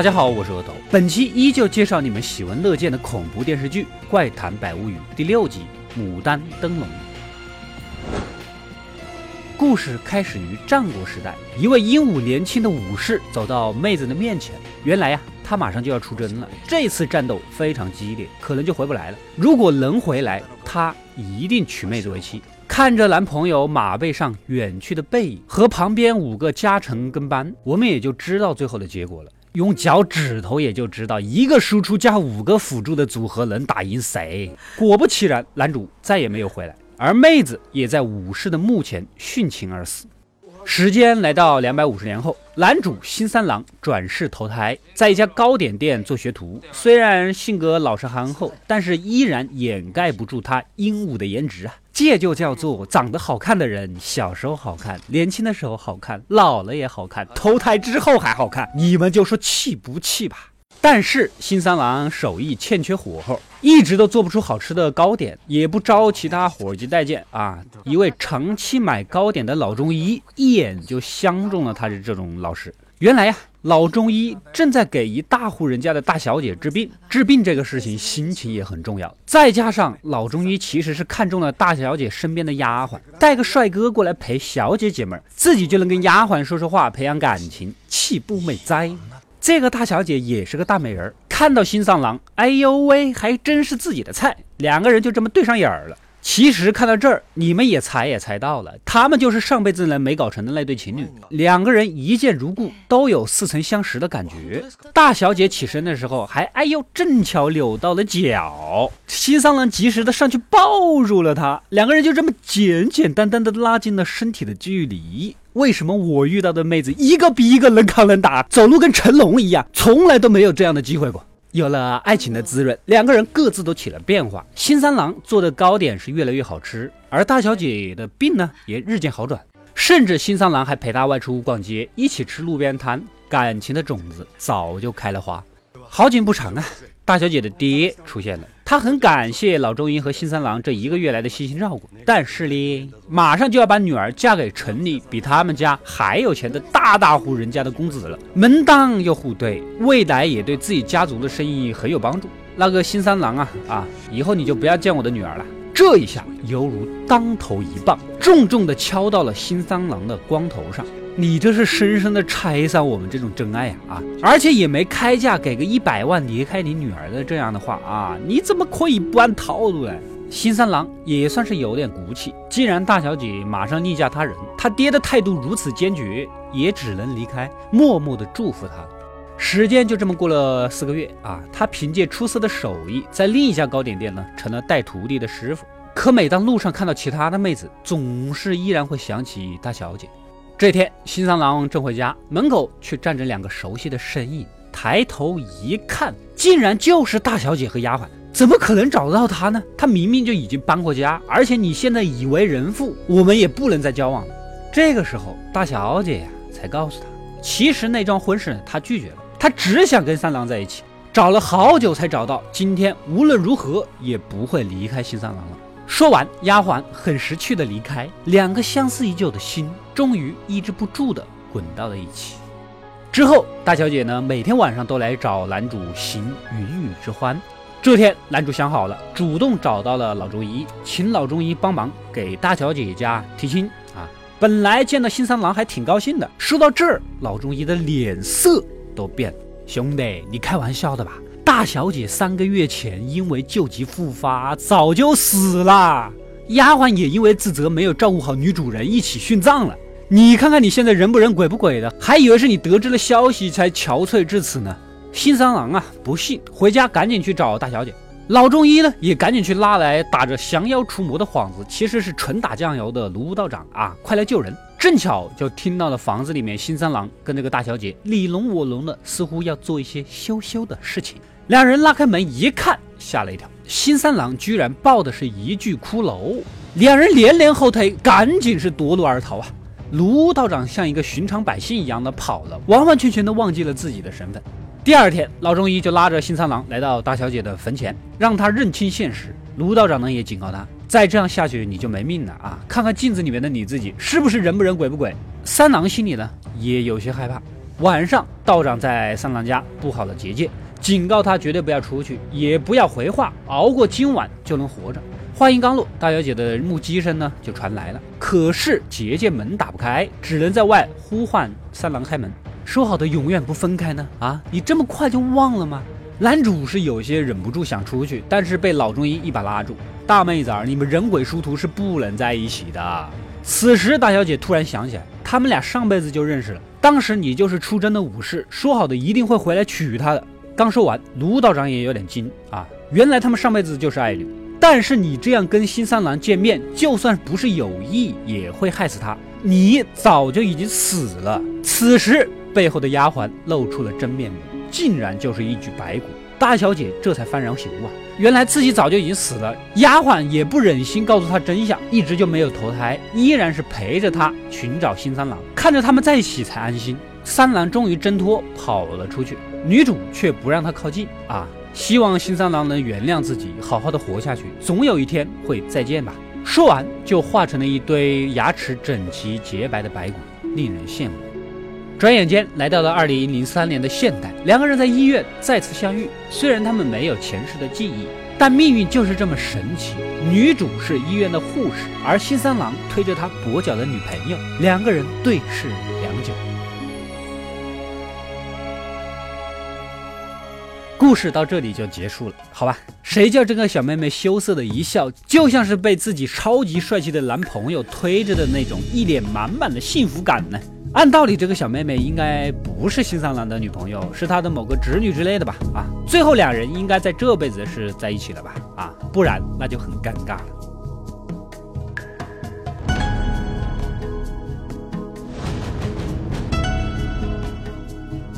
大家好，我是额头。本期依旧介绍你们喜闻乐见的恐怖电视剧《怪谈百物语》第六集《牡丹灯笼》。故事开始于战国时代，一位英武年轻的武士走到妹子的面前。原来呀，他马上就要出征了，这次战斗非常激烈，可能就回不来了。如果能回来，他一定娶妹子为妻。看着男朋友马背上远去的背影和旁边五个加成跟班，我们也就知道最后的结果了。用脚趾头也就知道一个输出加五个辅助的组合能打赢谁。果不其然，男主再也没有回来，而妹子也在武士的墓前殉情而死。时间来到两百五十年后，男主新三郎转世投胎，在一家糕点店做学徒。虽然性格老实憨厚，但是依然掩盖不住他英武的颜值啊！这就叫做长得好看的人，小时候好看，年轻的时候好看，老了也好看，投胎之后还好看。你们就说气不气吧？但是新三郎手艺欠缺火候，一直都做不出好吃的糕点，也不招其他伙计待见啊。一位长期买糕点的老中医一眼就相中了他的这种老师。原来呀，老中医正在给一大户人家的大小姐治病，治病这个事情心情也很重要。再加上老中医其实是看中了大小姐身边的丫鬟，带个帅哥过来陪小姐解闷，自己就能跟丫鬟说说话，培养感情，岂不美哉？这个大小姐也是个大美人，看到新三郎，哎呦喂，还真是自己的菜，两个人就这么对上眼儿了。其实看到这儿，你们也猜也猜到了，他们就是上辈子呢没搞成的那对情侣。两个人一见如故，都有似曾相识的感觉。大小姐起身的时候，还哎呦，正巧扭到了脚，新三郎及时的上去抱住了她，两个人就这么简简单单的拉近了身体的距离。为什么我遇到的妹子一个比一个能扛能打，走路跟成龙一样，从来都没有这样的机会过？有了爱情的滋润，两个人各自都起了变化。新三郎做的糕点是越来越好吃，而大小姐的病呢也日渐好转，甚至新三郎还陪她外出逛街，一起吃路边摊，感情的种子早就开了花。好景不长啊，大小姐的爹出现了。他很感谢老中医和新三郎这一个月来的悉心照顾，但是呢，马上就要把女儿嫁给城里比他们家还有钱的大大户人家的公子了，门当又户对，未来也对自己家族的生意很有帮助。那个新三郎啊啊，以后你就不要见我的女儿了。这一下犹如当头一棒，重重的敲到了新三郎的光头上。你这是深深的拆散我们这种真爱呀啊！而且也没开价给个一百万离开你女儿的这样的话啊，你怎么可以不按套路来？新三郎也算是有点骨气，既然大小姐马上另嫁他人，他爹的态度如此坚决，也只能离开，默默的祝福他。时间就这么过了四个月啊，他凭借出色的手艺，在另一家糕点店呢，成了带徒弟的师傅。可每当路上看到其他的妹子，总是依然会想起大小姐。这天，新三郎正回家，门口却站着两个熟悉的身影。抬头一看，竟然就是大小姐和丫鬟。怎么可能找得到她呢？她明明就已经搬过家，而且你现在已为人妇，我们也不能再交往了。这个时候，大小姐呀才告诉他，其实那桩婚事她拒绝了，她只想跟三郎在一起，找了好久才找到。今天无论如何也不会离开新三郎了。说完，丫鬟很识趣的离开，两个相思已久的心终于抑制不住的滚到了一起。之后，大小姐呢每天晚上都来找男主行云雨之欢。这天，男主想好了，主动找到了老中医，请老中医帮忙给大小姐家提亲啊。本来见到新三郎还挺高兴的，说到这儿，老中医的脸色都变了。兄弟，你开玩笑的吧？大小姐三个月前因为旧疾复发，早就死了。丫鬟也因为自责没有照顾好女主人，一起殉葬了。你看看你现在人不人鬼不鬼的，还以为是你得知了消息才憔悴至此呢。新三郎啊，不信，回家赶紧去找大小姐。老中医呢，也赶紧去拉来打着降妖除魔的幌子，其实是纯打酱油的卢道长啊，快来救人！正巧就听到了房子里面新三郎跟这个大小姐你侬我侬的，似乎要做一些羞羞的事情。两人拉开门一看，吓了一跳。新三郎居然抱的是一具骷髅，两人连连后退，赶紧是夺路而逃啊！卢道长像一个寻常百姓一样的跑了，完完全全的忘记了自己的身份。第二天，老中医就拉着新三郎来到大小姐的坟前，让他认清现实。卢道长呢也警告他，再这样下去你就没命了啊！看看镜子里面的你自己，是不是人不人鬼不鬼？三郎心里呢也有些害怕。晚上，道长在三郎家布好了结界，警告他绝对不要出去，也不要回话，熬过今晚就能活着。话音刚落，大小姐的目击声呢就传来了。可是结界门打不开，只能在外呼唤三郎开门。说好的永远不分开呢？啊，你这么快就忘了吗？男主是有些忍不住想出去，但是被老中医一把拉住。大妹子儿，你们人鬼殊途是不能在一起的。此时大小姐突然想起来，他们俩上辈子就认识了。当时你就是出征的武士，说好的一定会回来娶她的。刚说完，卢道长也有点惊啊，原来他们上辈子就是爱侣。但是你这样跟新三郎见面，就算不是有意，也会害死他。你早就已经死了。此时背后的丫鬟露出了真面目，竟然就是一具白骨。大小姐这才幡然醒悟啊，原来自己早就已经死了。丫鬟也不忍心告诉她真相，一直就没有投胎，依然是陪着她寻找新三郎，看着他们在一起才安心。三郎终于挣脱跑了出去，女主却不让他靠近啊。希望新三郎能原谅自己，好好的活下去，总有一天会再见吧。说完，就化成了一堆牙齿整齐洁白的白骨，令人羡慕。转眼间来到了二零零三年的现代，两个人在医院再次相遇。虽然他们没有前世的记忆，但命运就是这么神奇。女主是医院的护士，而新三郎推着他跛脚的女朋友，两个人对视故事到这里就结束了，好吧？谁叫这个小妹妹羞涩的一笑，就像是被自己超级帅气的男朋友推着的那种一脸满满的幸福感呢？按道理，这个小妹妹应该不是新三郎的女朋友，是他的某个侄女之类的吧？啊，最后两人应该在这辈子是在一起了吧？啊，不然那就很尴尬了。